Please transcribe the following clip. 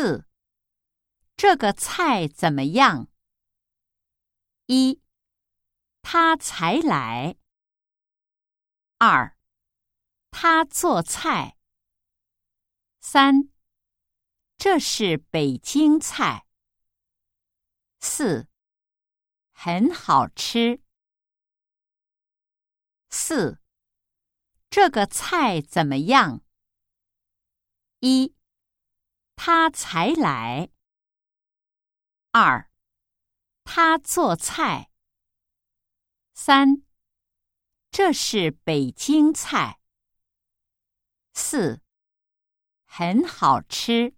四，这个菜怎么样？一，他才来。二，他做菜。三，这是北京菜。四，很好吃。四，这个菜怎么样？一，他才来。二，他做菜。三，这是北京菜。四，很好吃。